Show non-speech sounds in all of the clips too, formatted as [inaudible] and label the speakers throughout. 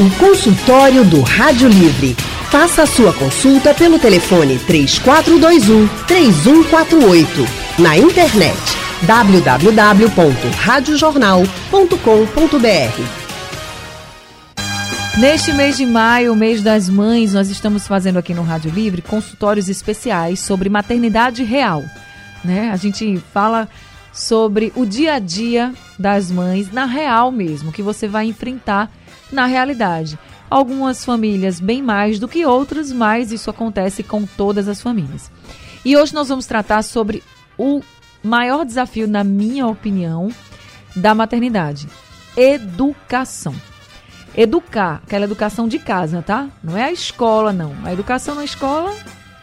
Speaker 1: O consultório do Rádio Livre. Faça a sua consulta pelo telefone 3421 3148. Na internet www.radiojornal.com.br.
Speaker 2: Neste mês de maio, mês das mães, nós estamos fazendo aqui no Rádio Livre consultórios especiais sobre maternidade real. Né? A gente fala sobre o dia a dia das mães na real mesmo, que você vai enfrentar na realidade. Algumas famílias bem mais do que outras, mas isso acontece com todas as famílias. E hoje nós vamos tratar sobre o maior desafio, na minha opinião, da maternidade: educação. Educar, aquela educação de casa, tá? Não é a escola, não. A educação na escola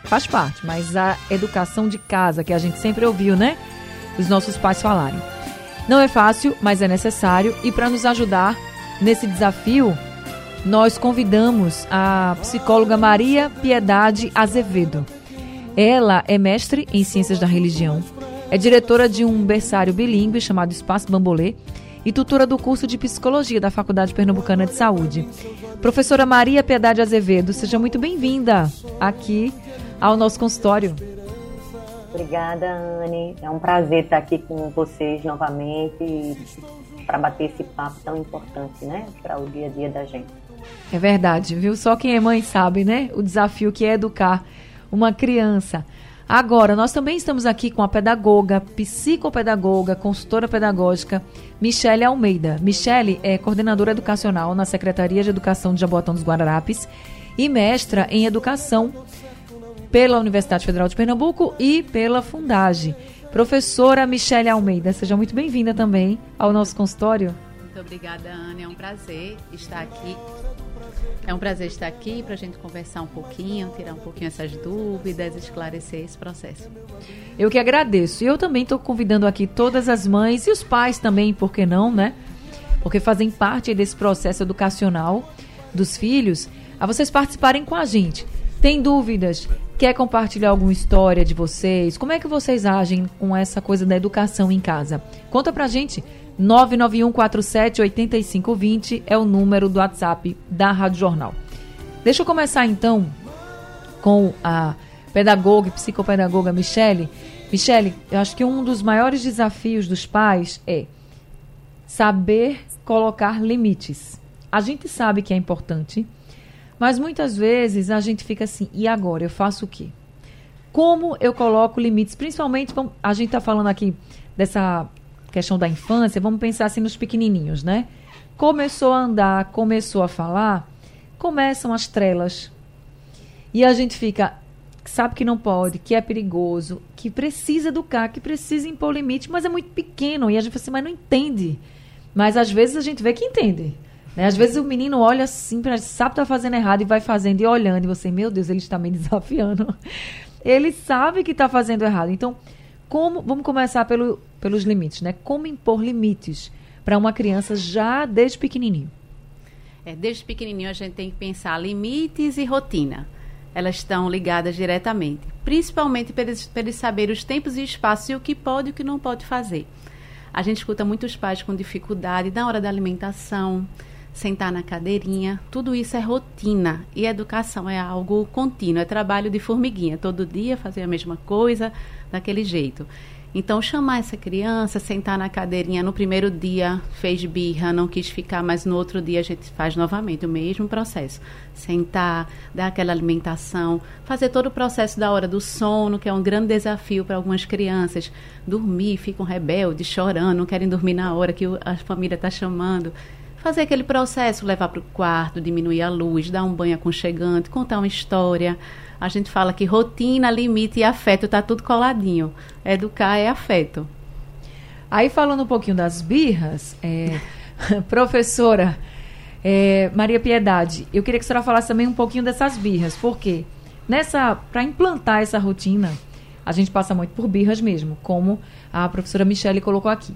Speaker 2: faz parte, mas a educação de casa, que a gente sempre ouviu, né? Os nossos pais falarem. Não é fácil, mas é necessário. E para nos ajudar nesse desafio, nós convidamos a psicóloga Maria Piedade Azevedo. Ela é mestre em Ciências da Religião, é diretora de um berçário bilíngue chamado Espaço Bambolê e tutora do curso de Psicologia da Faculdade Pernambucana de Saúde. Professora Maria Piedade Azevedo, seja muito bem-vinda aqui ao nosso consultório.
Speaker 3: Obrigada, Anne. É um prazer estar aqui com vocês novamente para bater esse papo tão importante, né, para o dia a dia da gente.
Speaker 2: É verdade, viu? Só quem é mãe sabe, né? O desafio que é educar uma criança. Agora, nós também estamos aqui com a pedagoga, psicopedagoga, consultora pedagógica, Michele Almeida. Michele é coordenadora educacional na Secretaria de Educação de Jaboatão dos Guararapes e mestra em educação pela Universidade Federal de Pernambuco e pela Fundage. Professora Michele Almeida, seja muito bem-vinda também ao nosso consultório.
Speaker 4: Muito obrigada, Ana. É um prazer estar aqui. É um prazer estar aqui para a gente conversar um pouquinho, tirar um pouquinho essas dúvidas, esclarecer esse processo.
Speaker 2: Eu que agradeço. E eu também estou convidando aqui todas as mães e os pais também, por que não, né? Porque fazem parte desse processo educacional dos filhos, a vocês participarem com a gente. Tem dúvidas? Quer compartilhar alguma história de vocês? Como é que vocês agem com essa coisa da educação em casa? Conta pra gente. 991478520 é o número do WhatsApp da Rádio Jornal. Deixa eu começar então com a pedagoga e psicopedagoga Michele. Michele, eu acho que um dos maiores desafios dos pais é saber colocar limites. A gente sabe que é importante, mas muitas vezes a gente fica assim, e agora? Eu faço o quê? Como eu coloco limites? Principalmente, a gente está falando aqui dessa questão da infância, vamos pensar assim nos pequenininhos, né? Começou a andar, começou a falar, começam as trelas. E a gente fica, sabe que não pode, que é perigoso, que precisa educar, que precisa impor limite, mas é muito pequeno. E a gente fala assim, mas não entende. Mas às vezes a gente vê que entende. Né? Às vezes o menino olha assim, sabe que tá fazendo errado e vai fazendo e olhando, e você, meu Deus, ele está me [laughs] desafiando. Ele sabe que está fazendo errado. Então, como vamos começar pelo, pelos limites, né? Como impor limites para uma criança já desde pequenininho?
Speaker 4: É, desde pequenininho a gente tem que pensar limites e rotina. Elas estão ligadas diretamente, principalmente para eles, para eles saber os tempos e espaços e o que pode e o que não pode fazer. A gente escuta muitos pais com dificuldade na hora da alimentação, sentar na cadeirinha, tudo isso é rotina e educação é algo contínuo, é trabalho de formiguinha, todo dia fazer a mesma coisa, daquele jeito. Então, chamar essa criança, sentar na cadeirinha no primeiro dia, fez birra, não quis ficar, mas no outro dia a gente faz novamente o mesmo processo. Sentar, dar aquela alimentação, fazer todo o processo da hora do sono, que é um grande desafio para algumas crianças. Dormir, ficam rebeldes, chorando, não querem dormir na hora que a família está chamando fazer aquele processo, levar para o quarto, diminuir a luz, dar um banho aconchegante, contar uma história. A gente fala que rotina, limite e afeto está tudo coladinho. Educar é afeto.
Speaker 2: Aí falando um pouquinho das birras, é, [laughs] professora é, Maria Piedade, eu queria que a senhora falasse também um pouquinho dessas birras, porque nessa para implantar essa rotina, a gente passa muito por birras mesmo, como a professora Michele colocou aqui.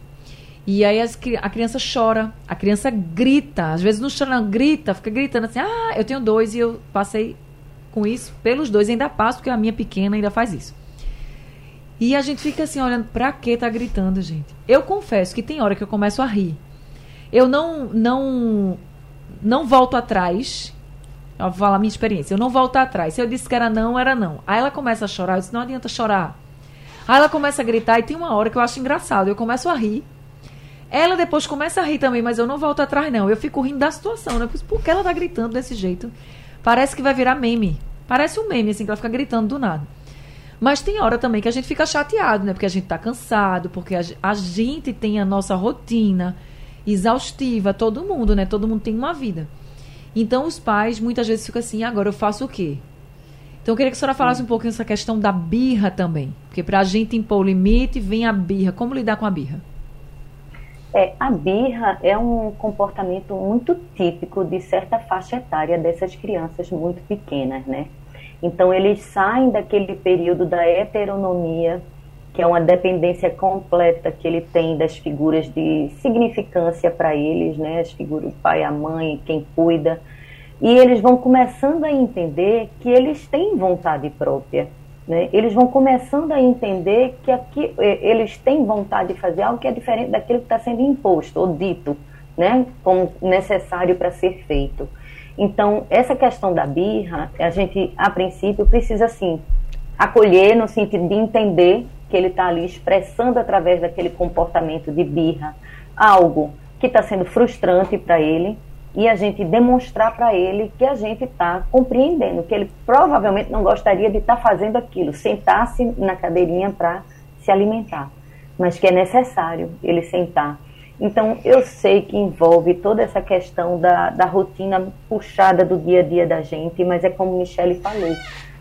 Speaker 2: E aí as, a criança chora, a criança grita, às vezes não chora, não, grita, fica gritando assim, ah, eu tenho dois e eu passei com isso pelos dois, ainda passo, porque a minha pequena ainda faz isso. E a gente fica assim, olhando, pra que tá gritando, gente? Eu confesso que tem hora que eu começo a rir. Eu não, não, não volto atrás. Eu vou falar a minha experiência. Eu não volto atrás. Se eu disse que era não, era não. Aí ela começa a chorar. Eu disse, não adianta chorar. Aí ela começa a gritar e tem uma hora que eu acho engraçado. Eu começo a rir. Ela depois começa a rir também, mas eu não volto atrás, não. Eu fico rindo da situação, né? Por que ela tá gritando desse jeito? Parece que vai virar meme. Parece um meme, assim, que ela fica gritando do nada. Mas tem hora também que a gente fica chateado, né? Porque a gente tá cansado, porque a, gente tem a nossa rotina exaustiva, todo mundo, né? Todo mundo tem uma vida. Então os pais muitas vezes ficam assim, agora eu faço o quê? Então eu queria que a senhora falasse um pouquinho essa questão da birra também. Porque para a gente impor o limite, vem a birra. Como lidar com a birra?
Speaker 3: É, a birra é um comportamento muito típico de certa faixa etária dessas crianças muito pequenas, né? Então eles saem daquele período da heteronomia, que é uma dependência completa que ele tem das figuras de significância para eles, né? As figuras do pai, a mãe, quem cuida. E eles vão começando a entender que eles têm vontade própria. Né? Eles vão começando a entender que aqui, eles têm vontade de fazer algo que é diferente daquilo que está sendo imposto ou dito, né? como necessário para ser feito. Então, essa questão da birra, a gente, a princípio, precisa, assim, acolher no sentido de entender que ele está ali expressando através daquele comportamento de birra algo que está sendo frustrante para ele e a gente demonstrar para ele que a gente está compreendendo, que ele provavelmente não gostaria de estar tá fazendo aquilo, sentar-se na cadeirinha para se alimentar, mas que é necessário ele sentar então, eu sei que envolve toda essa questão da, da rotina puxada do dia a dia da gente, mas é como Michele falou,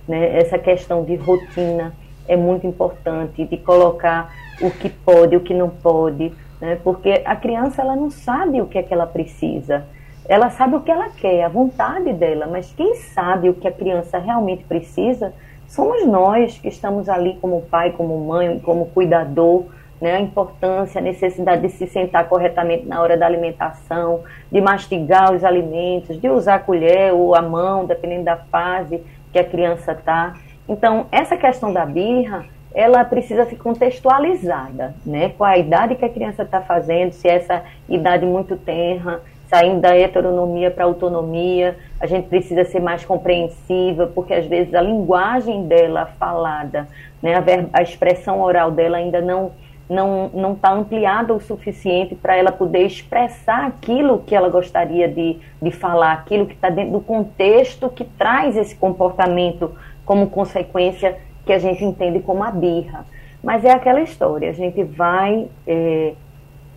Speaker 3: né? essa questão de rotina é muito importante, de colocar o que pode, o que não pode, né? porque a criança ela não sabe o que é que ela precisa. Ela sabe o que ela quer, a vontade dela, mas quem sabe o que a criança realmente precisa somos nós que estamos ali como pai, como mãe, como cuidador, né, a importância, a necessidade de se sentar corretamente na hora da alimentação, de mastigar os alimentos, de usar a colher ou a mão, dependendo da fase que a criança está. Então, essa questão da birra, ela precisa ser contextualizada, né, com a idade que a criança está fazendo, se é essa idade muito tenra, saindo da heteronomia para autonomia, a gente precisa ser mais compreensível, porque às vezes a linguagem dela falada, né, a, a expressão oral dela ainda não não não está ampliada o suficiente para ela poder expressar aquilo que ela gostaria de, de falar, aquilo que está dentro do contexto que traz esse comportamento como consequência que a gente entende como a birra. Mas é aquela história, a gente vai é,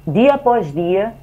Speaker 3: dia após dia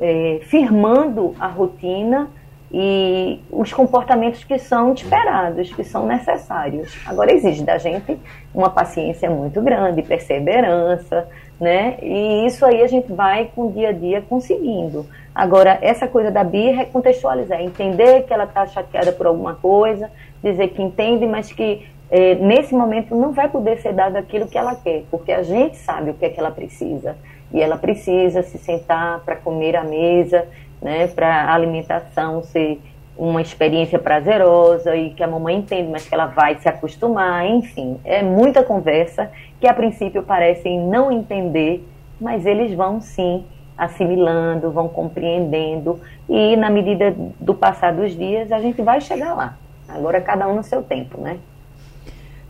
Speaker 3: é, firmando a rotina e os comportamentos que são esperados, que são necessários. Agora exige da gente uma paciência muito grande, perseverança, né? E isso aí a gente vai com o dia a dia conseguindo. Agora, essa coisa da birra é contextualizar, entender que ela está chateada por alguma coisa, dizer que entende, mas que é, nesse momento não vai poder ser dado aquilo que ela quer, porque a gente sabe o que é que ela precisa. E ela precisa se sentar para comer à mesa né, para a alimentação ser uma experiência prazerosa e que a mamãe entende, mas que ela vai se acostumar, enfim, é muita conversa que a princípio parecem não entender, mas eles vão sim assimilando, vão compreendendo e na medida do passar dos dias a gente vai chegar lá. Agora cada um no seu tempo, né?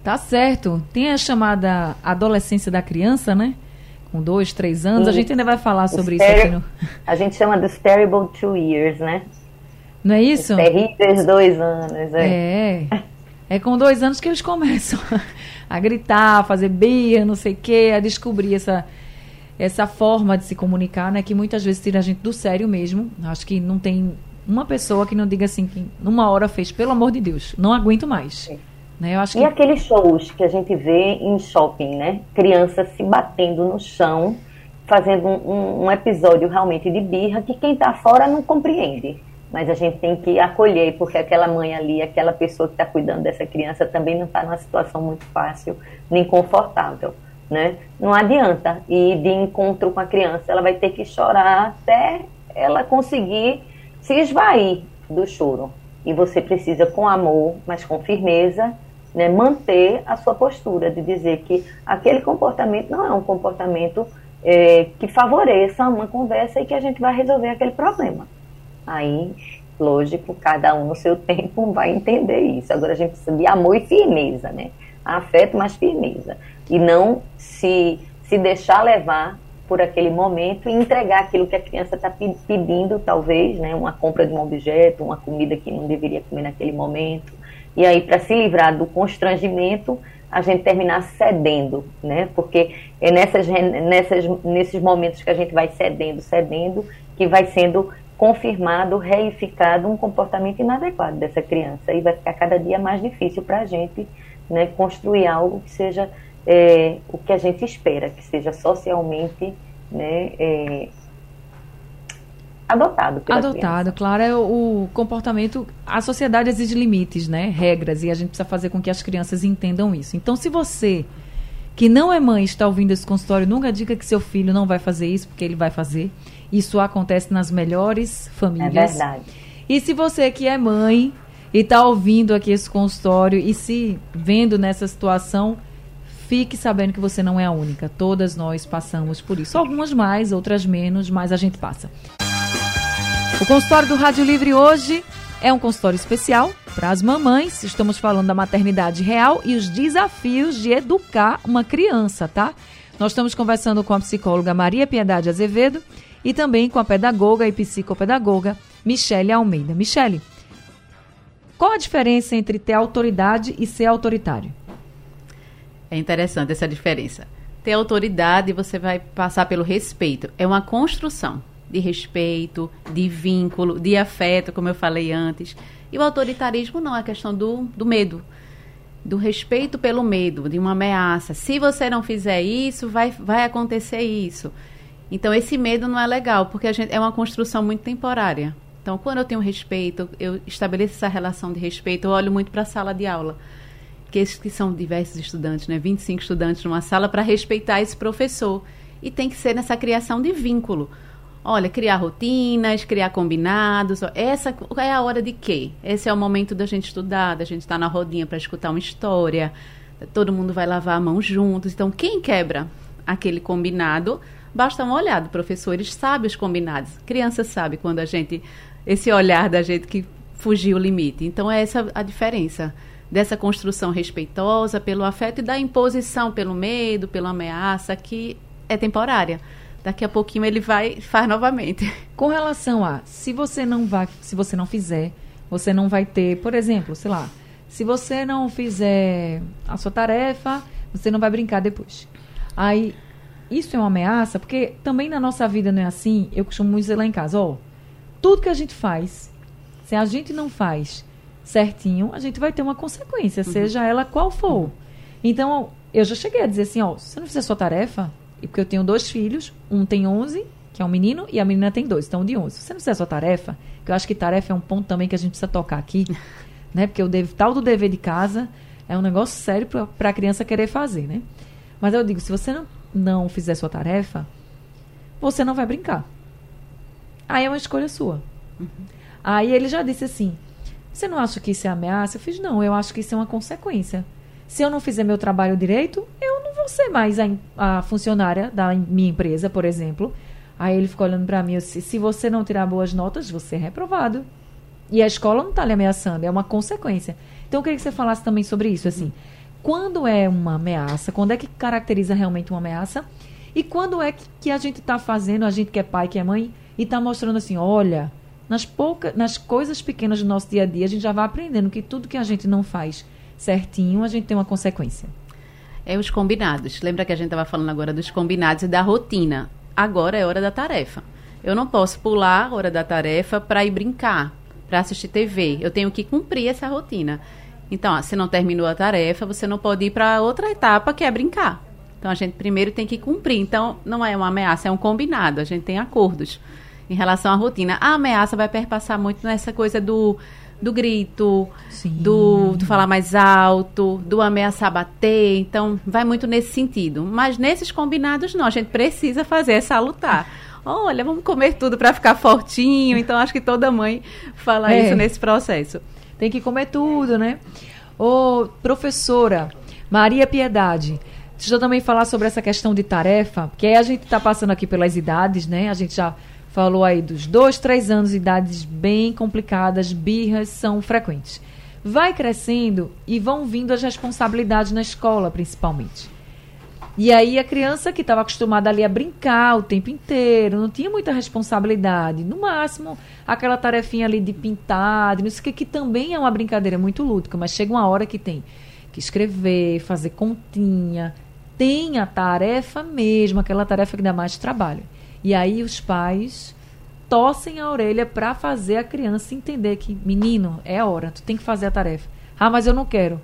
Speaker 2: Tá certo. Tem a chamada adolescência da criança, né? Com dois, três anos. A gente ainda vai falar sobre isso aqui no...
Speaker 3: A gente chama dos terrible two years, né?
Speaker 2: Não é isso?
Speaker 3: Os terríveis dois anos, é.
Speaker 2: É. É com dois anos que eles começam [laughs] a gritar, a fazer birra, não sei o quê, a descobrir essa, essa forma de se comunicar, né? Que muitas vezes tira a gente do sério mesmo. Acho que não tem uma pessoa que não diga assim, que numa hora fez, pelo amor de Deus, não aguento mais. É. Né? Eu acho
Speaker 3: e aqueles shows que a gente vê em shopping, né? Crianças se batendo no chão, fazendo um, um episódio realmente de birra que quem está fora não compreende. Mas a gente tem que acolher, porque aquela mãe ali, aquela pessoa que está cuidando dessa criança também não está numa situação muito fácil nem confortável. Né? Não adianta ir de encontro com a criança, ela vai ter que chorar até ela conseguir se esvair do choro. E você precisa, com amor, mas com firmeza, né, manter a sua postura de dizer que aquele comportamento não é um comportamento é, que favoreça uma conversa e que a gente vai resolver aquele problema. Aí, lógico, cada um no seu [laughs] tempo vai entender isso. Agora a gente precisa de amor e firmeza, né? Afeto, mas firmeza. E não se, se deixar levar por aquele momento e entregar aquilo que a criança está pedindo, talvez, né? Uma compra de um objeto, uma comida que não deveria comer naquele momento. E aí, para se livrar do constrangimento, a gente terminar cedendo, né? Porque é nessas, nessas, nesses momentos que a gente vai cedendo, cedendo, que vai sendo confirmado, reificado um comportamento inadequado dessa criança. E vai ficar cada dia mais difícil para a gente né, construir algo que seja é, o que a gente espera, que seja socialmente né, é, adotado pela
Speaker 2: Adotado,
Speaker 3: criança.
Speaker 2: claro, é o, comportamento. A sociedade exige limites, né? Regras, e a gente precisa fazer com que as crianças entendam isso. Então, se você que não é mãe está ouvindo esse consultório, nunca diga que seu filho não vai fazer isso, porque ele vai fazer. Isso acontece nas melhores famílias.
Speaker 3: É verdade.
Speaker 2: E se você que é mãe e está ouvindo aqui esse consultório e se vendo nessa situação, fique sabendo que você não é a única. Todas nós passamos por isso. Algumas mais, outras menos, mas a gente passa. O consultório do Rádio Livre hoje é um consultório especial para as mamães. Estamos falando da maternidade real e os desafios de educar uma criança, tá? Nós estamos conversando com a psicóloga Maria Piedade Azevedo e também com a pedagoga e psicopedagoga Michele Almeida. Michele, qual a diferença entre ter autoridade e ser autoritário?
Speaker 4: É interessante essa diferença. Ter autoridade, você vai passar pelo respeito. É uma construção de respeito, de vínculo, de afeto, como eu falei antes. E o autoritarismo não, é a questão do, do medo. Do respeito pelo medo, de uma ameaça. Se você não fizer isso, vai, vai acontecer isso. Então, esse medo não é legal, porque a gente, é uma construção muito temporária. Então, quando eu tenho respeito, eu estabeleço essa relação de respeito, eu olho muito para a sala de aula que, que são diversos estudantes, né? 25 estudantes numa sala para respeitar esse professor. E tem que ser nessa criação de vínculo. Olha, criar rotinas, criar combinados. Essa é a hora de quê? Esse é o momento da gente estudar, da gente estar tá na rodinha para escutar uma história. Todo mundo vai lavar a mão juntos. Então, quem quebra aquele combinado, basta uma olhada. Professores sabem os combinados. Criança sabe quando a gente. Esse olhar da gente que fugiu o limite. Então, é essa a diferença dessa construção respeitosa pelo afeto e da imposição pelo medo, pela ameaça, que é temporária. Daqui a pouquinho ele vai faz novamente. [laughs]
Speaker 2: Com relação a se você não vai, se você não fizer, você não vai ter, por exemplo, sei lá, se você não fizer a sua tarefa, você não vai brincar depois. Aí isso é uma ameaça, porque também na nossa vida não é assim. Eu costumo dizer lá em casa, ó, tudo que a gente faz, se a gente não faz certinho, a gente vai ter uma consequência, uhum. seja ela qual for. Uhum. Então, eu já cheguei a dizer assim, ó, se você não fizer sua tarefa, e porque eu tenho dois filhos, um tem 11, que é um menino, e a menina tem dois, então de 11. Se você não fizer sua tarefa, que eu acho que tarefa é um ponto também que a gente precisa tocar aqui, [laughs] né? Porque o dev, tal do dever de casa é um negócio sério para a criança querer fazer, né? Mas eu digo, se você não, não fizer sua tarefa, você não vai brincar. Aí é uma escolha sua. Uhum. Aí ele já disse assim: você não acha que isso é ameaça? Eu fiz, não, eu acho que isso é uma consequência. Se eu não fizer meu trabalho direito, eu não vou ser mais a, a funcionária da minha empresa, por exemplo. Aí ele ficou olhando para mim disse, se você não tirar boas notas, você é reprovado. E a escola não está lhe ameaçando, é uma consequência. Então eu queria que você falasse também sobre isso, assim. Quando é uma ameaça, quando é que caracteriza realmente uma ameaça? E quando é que, que a gente está fazendo, a gente que é pai, que é mãe, e está mostrando assim, olha, nas, poucas, nas coisas pequenas do nosso dia a dia, a gente já vai aprendendo que tudo que a gente não faz certinho, a gente tem uma consequência.
Speaker 4: É os combinados. Lembra que a gente estava falando agora dos combinados e da rotina. Agora é hora da tarefa. Eu não posso pular a hora da tarefa para ir brincar, para assistir TV. Eu tenho que cumprir essa rotina. Então, ó, se não terminou a tarefa, você não pode ir para outra etapa que é brincar. Então, a gente primeiro tem que cumprir. Então, não é uma ameaça, é um combinado. A gente tem acordos em relação à rotina. A ameaça vai perpassar muito nessa coisa do do grito, do, do falar mais alto, do ameaçar bater. Então, vai muito nesse sentido. Mas nesses combinados, não. A gente precisa fazer essa lutar. Olha, vamos comer tudo para ficar fortinho. Então, acho que toda mãe fala é. isso nesse processo.
Speaker 2: Tem que comer tudo, né? Ô, professora Maria Piedade, deixa eu também falar sobre essa questão de tarefa, porque a gente está passando aqui pelas idades, né? A gente já falou aí dos dois, três anos, idades bem complicadas, birras são frequentes. Vai crescendo e vão vindo as responsabilidades na escola, principalmente. E aí a criança que estava acostumada ali a brincar o tempo inteiro, não tinha muita responsabilidade. No máximo, aquela tarefinha ali de pintar, de não sei o que, que também é uma brincadeira muito lúdica, mas chega uma hora que tem que escrever, fazer continha, tem a tarefa mesmo, aquela tarefa que dá mais trabalho. E aí os pais tossem a orelha para fazer a criança entender que, menino, é hora, tu tem que fazer a tarefa. Ah, mas eu não quero.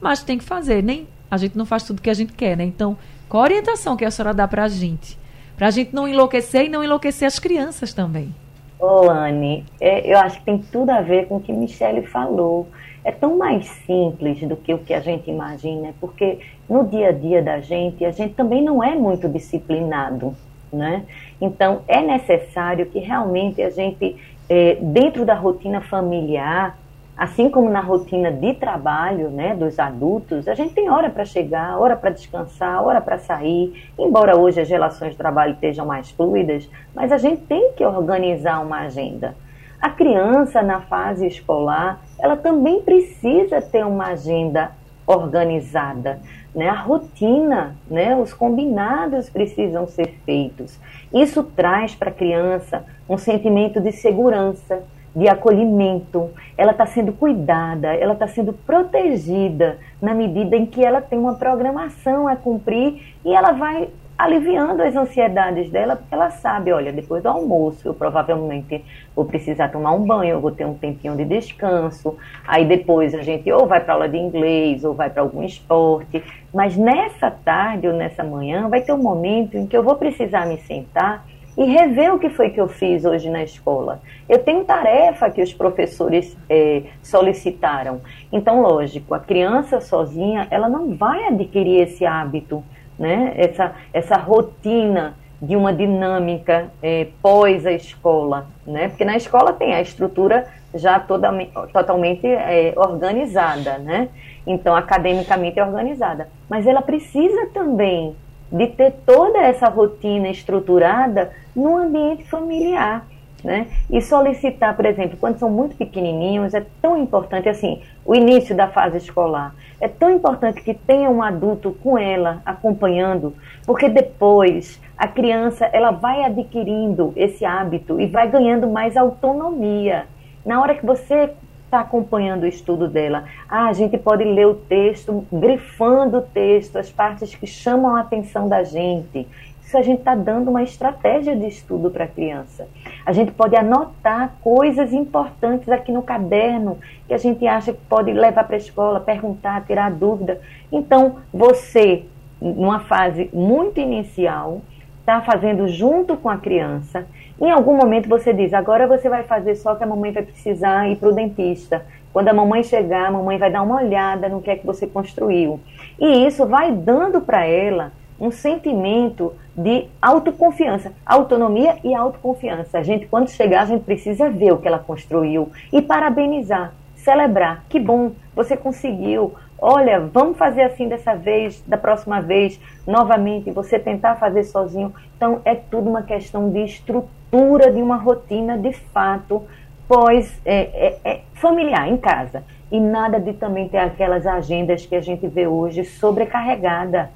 Speaker 2: Mas tem que fazer, nem a gente não faz tudo que a gente quer, né? Então, qual a orientação que a senhora dá para a gente? Para a gente não enlouquecer e não enlouquecer as crianças também.
Speaker 3: Ô, Anne, é, eu acho que tem tudo a ver com o que Michele falou. É tão mais simples do que o que a gente imagina, porque no dia a dia da gente, a gente também não é muito disciplinado né? Então, é necessário que realmente a gente, é, dentro da rotina familiar, assim como na rotina de trabalho né, dos adultos, a gente tem hora para chegar, hora para descansar, hora para sair. Embora hoje as relações de trabalho estejam mais fluidas, mas a gente tem que organizar uma agenda. A criança na fase escolar, ela também precisa ter uma agenda organizada né? A rotina, né? Os combinados precisam ser feitos. Isso traz para a criança um sentimento de segurança, de acolhimento. Ela está sendo cuidada, ela está sendo protegida na medida em que ela tem uma programação a cumprir e ela vai aliviando as ansiedades dela, porque ela sabe, olha, depois do almoço eu provavelmente vou precisar tomar um banho, vou ter um tempinho de descanso, aí depois a gente ou vai para aula de inglês ou vai para algum esporte, mas nessa tarde ou nessa manhã vai ter um momento em que eu vou precisar me sentar e rever o que foi que eu fiz hoje na escola. Eu tenho tarefa que os professores é, solicitaram. Então, lógico, a criança sozinha, ela não vai adquirir esse hábito né? essa, essa rotina de uma dinâmica é, pós a escola, né? Porque na escola tem a estrutura já toda, totalmente é, organizada, né? Então, academicamente organizada. Mas ela precisa também de ter toda essa rotina estruturada no ambiente familiar. Né? E solicitar, por exemplo, quando são muito pequenininhos, é tão importante assim, o início da fase escolar. É tão importante que tenha um adulto com ela acompanhando, porque depois a criança ela vai adquirindo esse hábito e vai ganhando mais autonomia. Na hora que você está acompanhando o estudo dela, ah, a gente pode ler o texto, grifando o texto, as partes que chamam a atenção da gente isso a gente está dando uma estratégia de estudo para a criança. A gente pode anotar coisas importantes aqui no caderno que a gente acha que pode levar para a escola, perguntar, tirar dúvida. Então, você, numa fase muito inicial, está fazendo junto com a criança. Em algum momento você diz: agora você vai fazer só que a mamãe vai precisar ir para o dentista. Quando a mamãe chegar, a mamãe vai dar uma olhada no que é que você construiu. E isso vai dando para ela um sentimento de autoconfiança, autonomia e autoconfiança. A gente, quando chegar, a gente precisa ver o que ela construiu e parabenizar, celebrar. Que bom, você conseguiu. Olha, vamos fazer assim dessa vez, da próxima vez, novamente, você tentar fazer sozinho. Então, é tudo uma questão de estrutura de uma rotina de fato, pós é, é, é familiar, em casa. E nada de também ter aquelas agendas que a gente vê hoje sobrecarregada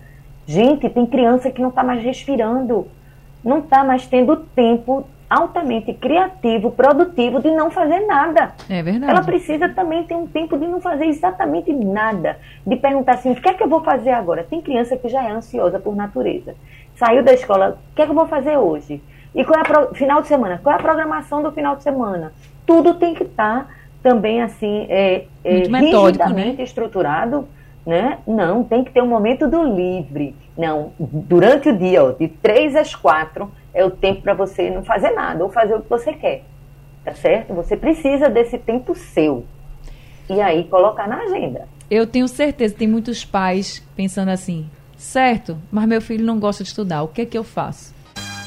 Speaker 3: Gente, tem criança que não está mais respirando, não está mais tendo tempo altamente criativo, produtivo de não fazer nada.
Speaker 2: É verdade.
Speaker 3: Ela precisa também ter um tempo de não fazer exatamente nada, de perguntar assim, o que é que eu vou fazer agora? Tem criança que já é ansiosa por natureza. Saiu da escola, o que é que eu vou fazer hoje? E qual é a pro... final de semana? Qual é a programação do final de semana? Tudo tem que estar tá também assim é, é, metódico, né? estruturado né? Não, tem que ter um momento do livre. Não, durante o dia, ó, de três às quatro, é o tempo para você não fazer nada ou fazer o que você quer. Tá certo? Você precisa desse tempo seu. E aí colocar na agenda.
Speaker 2: Eu tenho certeza, tem muitos pais pensando assim, certo, mas meu filho não gosta de estudar, o que é que eu faço?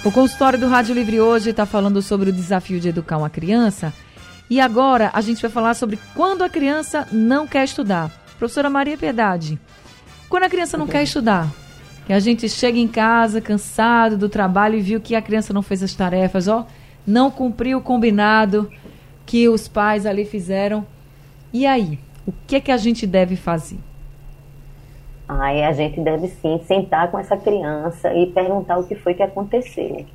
Speaker 2: O consultório do Rádio Livre hoje está falando sobre o desafio de educar uma criança. E agora a gente vai falar sobre quando a criança não quer estudar. Professora Maria Piedade, quando a criança não quer estudar, que a gente chega em casa cansado do trabalho e viu que a criança não fez as tarefas, ó, não cumpriu o combinado que os pais ali fizeram. E aí, o que é que a gente deve fazer?
Speaker 3: Aí a gente deve sim sentar com essa criança e perguntar o que foi que aconteceu.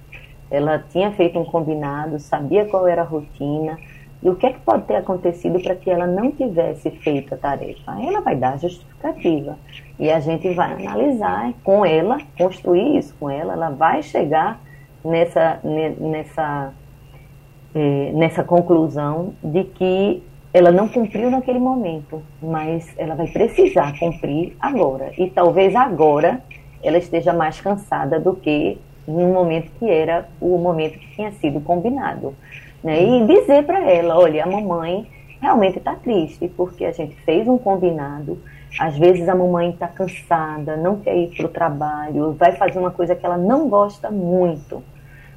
Speaker 3: Ela tinha feito um combinado, sabia qual era a rotina e o que é que pode ter acontecido para que ela não tivesse feito a tarefa. Ela vai dar a justificativa e a gente vai analisar com ela, construir isso com ela. Ela vai chegar nessa nessa eh, nessa conclusão de que ela não cumpriu naquele momento, mas ela vai precisar cumprir agora. E talvez agora ela esteja mais cansada do que no momento que era o momento que tinha sido combinado. Né? E dizer para ela: olha, a mamãe realmente está triste, porque a gente fez um combinado. Às vezes a mamãe está cansada, não quer ir para o trabalho, vai fazer uma coisa que ela não gosta muito,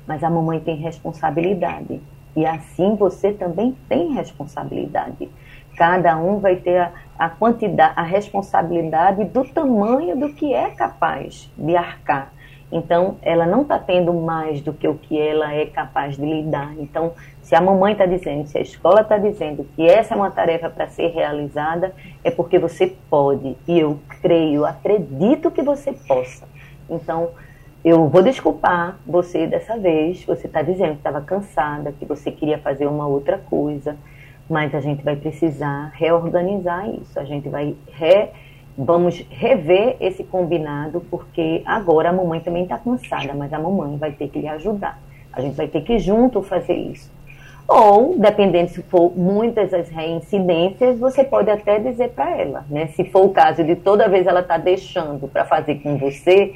Speaker 3: mas a mamãe tem responsabilidade. E assim você também tem responsabilidade. Cada um vai ter a, a quantidade, a responsabilidade do tamanho do que é capaz de arcar. Então, ela não está tendo mais do que o que ela é capaz de lidar. Então, se a mamãe está dizendo, se a escola está dizendo que essa é uma tarefa para ser realizada, é porque você pode. E eu creio, acredito que você possa. Então, eu vou desculpar você dessa vez. Você está dizendo que estava cansada, que você queria fazer uma outra coisa, mas a gente vai precisar reorganizar isso. A gente vai re, vamos rever esse combinado, porque agora a mamãe também está cansada, mas a mamãe vai ter que lhe ajudar. A gente vai ter que junto fazer isso. Ou, dependendo se for muitas as reincidências, você pode até dizer para ela, né? Se for o caso de toda vez ela está deixando para fazer com você,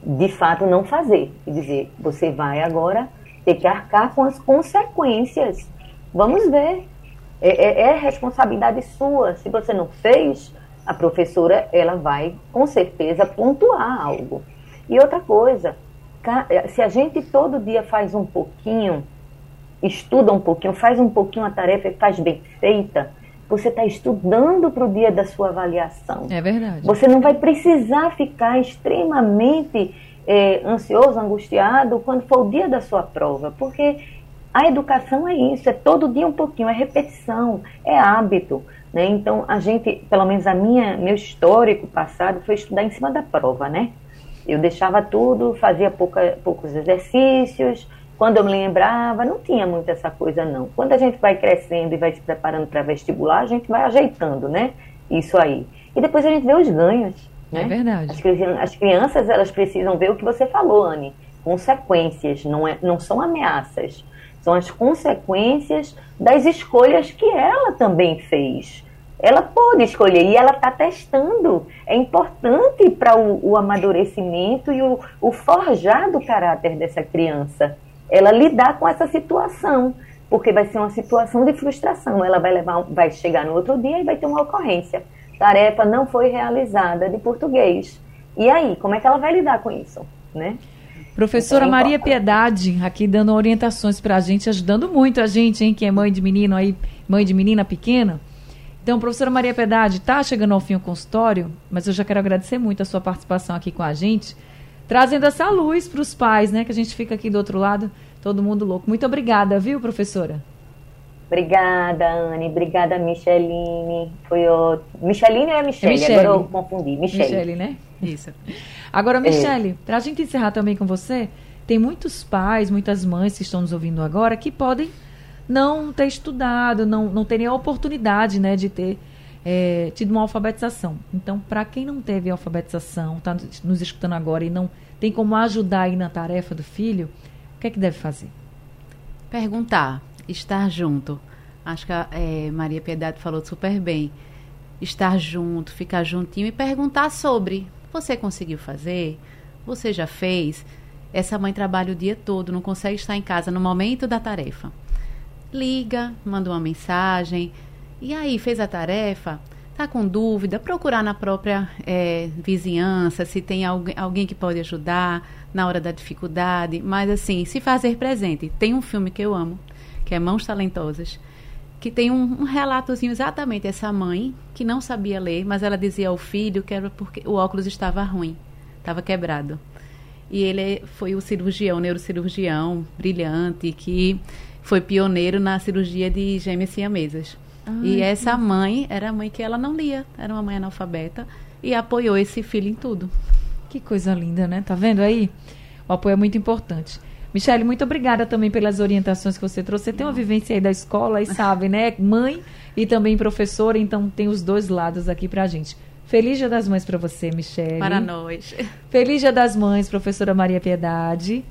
Speaker 3: de fato não fazer. Quer dizer, você vai agora ter que arcar com as consequências. Vamos ver. É, é, é, responsabilidade sua. Se você não fez, a professora ela vai com certeza pontuar algo. E outra coisa, se a gente todo dia faz um pouquinho, estuda um pouquinho, faz um pouquinho a tarefa e faz bem feita, você está estudando para o dia da sua avaliação.
Speaker 2: É verdade.
Speaker 3: Você não vai precisar ficar extremamente é, ansioso, angustiado quando for o dia da sua prova, porque a educação é isso, é todo dia um pouquinho, é repetição, é hábito. Né? Então, a gente, pelo menos a minha, meu histórico passado foi estudar em cima da prova, né? Eu deixava tudo, fazia pouca, poucos exercícios, quando eu me lembrava, não tinha muito essa coisa, não. Quando a gente vai crescendo e vai se preparando para vestibular, a gente vai ajeitando, né? Isso aí. E depois a gente vê os ganhos. Né?
Speaker 2: É verdade.
Speaker 3: As, as crianças, elas precisam ver o que você falou, Anne. Consequências, não, é, não são ameaças. São as consequências das escolhas que ela também fez. Ela pode escolher e ela está testando. É importante para o, o, amadurecimento e o, o forjar do caráter dessa criança ela lidar com essa situação, porque vai ser uma situação de frustração. Ela vai levar, vai chegar no outro dia e vai ter uma ocorrência. Tarefa não foi realizada de português. E aí, como é que ela vai lidar com isso, né?
Speaker 2: Professora então, Maria Piedade, aqui dando orientações para a gente, ajudando muito a gente, hein, que é mãe de menino aí, mãe de menina pequena. Então, professora Maria Piedade, está chegando ao fim o consultório, mas eu já quero agradecer muito a sua participação aqui com a gente trazendo essa luz para os pais, né? Que a gente fica aqui do outro lado, todo mundo louco. Muito obrigada, viu, professora?
Speaker 3: Obrigada, Anne. Obrigada, Micheline. Foi o... Micheline ou é Michele? Michele. Agora eu confundi. Michele.
Speaker 2: Michele, né? Isso. Agora, Michele, é. para a gente encerrar também com você, tem muitos pais, muitas mães que estão nos ouvindo agora que podem não ter estudado, não, não terem a oportunidade né, de ter é, tido uma alfabetização. Então, para quem não teve alfabetização, está nos escutando agora e não tem como ajudar aí na tarefa do filho, o que é que deve fazer?
Speaker 4: Perguntar, estar junto. Acho que a é, Maria Piedade falou super bem. Estar junto, ficar juntinho e perguntar sobre. Você conseguiu fazer? Você já fez? Essa mãe trabalha o dia todo, não consegue estar em casa no momento da tarefa. Liga, manda uma mensagem, e aí, fez a tarefa? Está com dúvida? Procurar na própria é, vizinhança se tem alguém, que pode ajudar na hora da dificuldade. Mas, assim, se fazer presente. Tem um filme que eu amo, que é Mãos Talentosas, que tem um, um relatozinho exatamente essa mãe que não sabia ler, mas ela dizia ao filho que era porque o óculos estava ruim, estava quebrado. e ele foi o cirurgião, neurocirurgião brilhante, que foi pioneiro na cirurgia de gêmeas siamesas. Ai, e essa mãe era a mãe que ela não lia, era uma mãe analfabeta e apoiou esse filho em tudo.
Speaker 2: Que coisa linda, né? Tá vendo aí? O apoio é muito importante. Michele, muito obrigada também pelas orientações que você trouxe. Você tem uma vivência aí da escola e [laughs] sabe, né? Mãe e também professora, então tem os dois lados aqui pra gente. Feliz Dia das Mães para você, Michele.
Speaker 4: Para nós.
Speaker 2: Feliz Dia das Mães, professora Maria Piedade.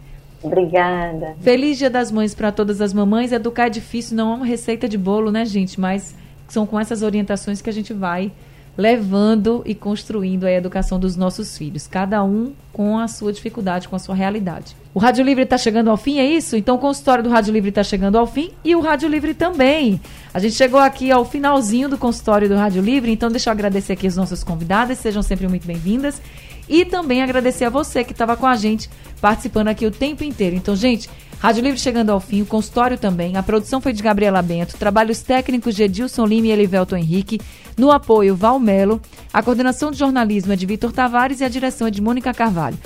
Speaker 3: Obrigada.
Speaker 2: Feliz Dia das Mães para todas as mamães. Educar é difícil, não é uma receita de bolo, né, gente? Mas são com essas orientações que a gente vai levando e construindo a educação dos nossos filhos, cada um com a sua dificuldade, com a sua realidade. O Rádio Livre está chegando ao fim, é isso? Então o consultório do Rádio Livre está chegando ao fim e o Rádio Livre também. A gente chegou aqui ao finalzinho do consultório do Rádio Livre, então deixa eu agradecer aqui as nossas convidadas, sejam sempre muito bem-vindas. E também agradecer a você que estava com a gente participando aqui o tempo inteiro. Então, gente, Rádio Livre chegando ao fim, o consultório também. A produção foi de Gabriela Bento, trabalhos técnicos de Edilson Lima e Elivelto Henrique. No apoio, Valmelo. A coordenação de jornalismo é de Vitor Tavares e a direção é de Mônica Carvalho.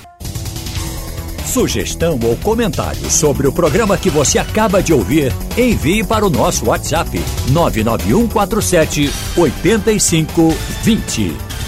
Speaker 5: Sugestão ou comentário sobre o programa que você acaba de ouvir, envie para o nosso WhatsApp 99147 8520.